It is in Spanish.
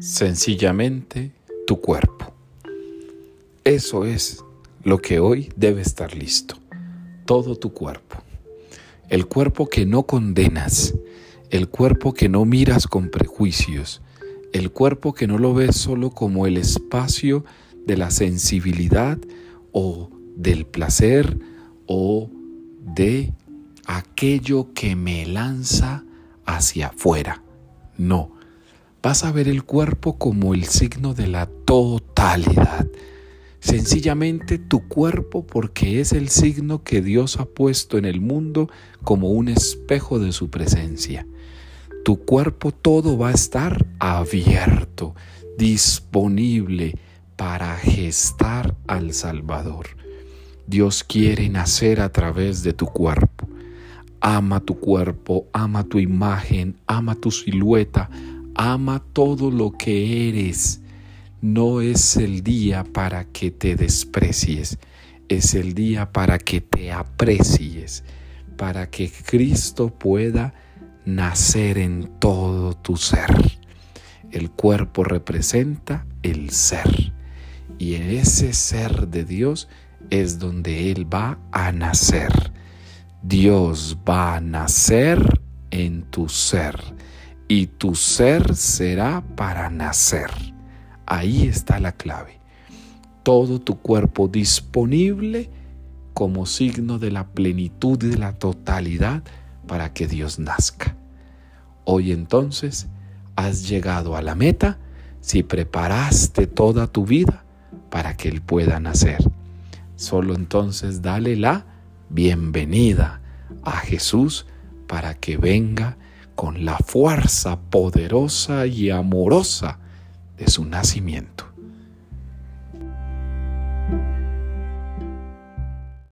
Sencillamente tu cuerpo. Eso es lo que hoy debe estar listo. Todo tu cuerpo. El cuerpo que no condenas, el cuerpo que no miras con prejuicios, el cuerpo que no lo ves solo como el espacio de la sensibilidad o del placer o de aquello que me lanza hacia afuera. No, vas a ver el cuerpo como el signo de la totalidad. Sencillamente tu cuerpo porque es el signo que Dios ha puesto en el mundo como un espejo de su presencia. Tu cuerpo todo va a estar abierto, disponible para gestar al Salvador. Dios quiere nacer a través de tu cuerpo. Ama tu cuerpo, ama tu imagen, ama tu silueta, ama todo lo que eres. No es el día para que te desprecies, es el día para que te aprecies, para que Cristo pueda nacer en todo tu ser. El cuerpo representa el ser y en ese ser de Dios es donde Él va a nacer. Dios va a nacer en tu ser y tu ser será para nacer. Ahí está la clave. Todo tu cuerpo disponible como signo de la plenitud y de la totalidad para que Dios nazca. Hoy entonces has llegado a la meta si preparaste toda tu vida para que Él pueda nacer. Solo entonces dale la bienvenida a Jesús para que venga con la fuerza poderosa y amorosa de su nacimiento.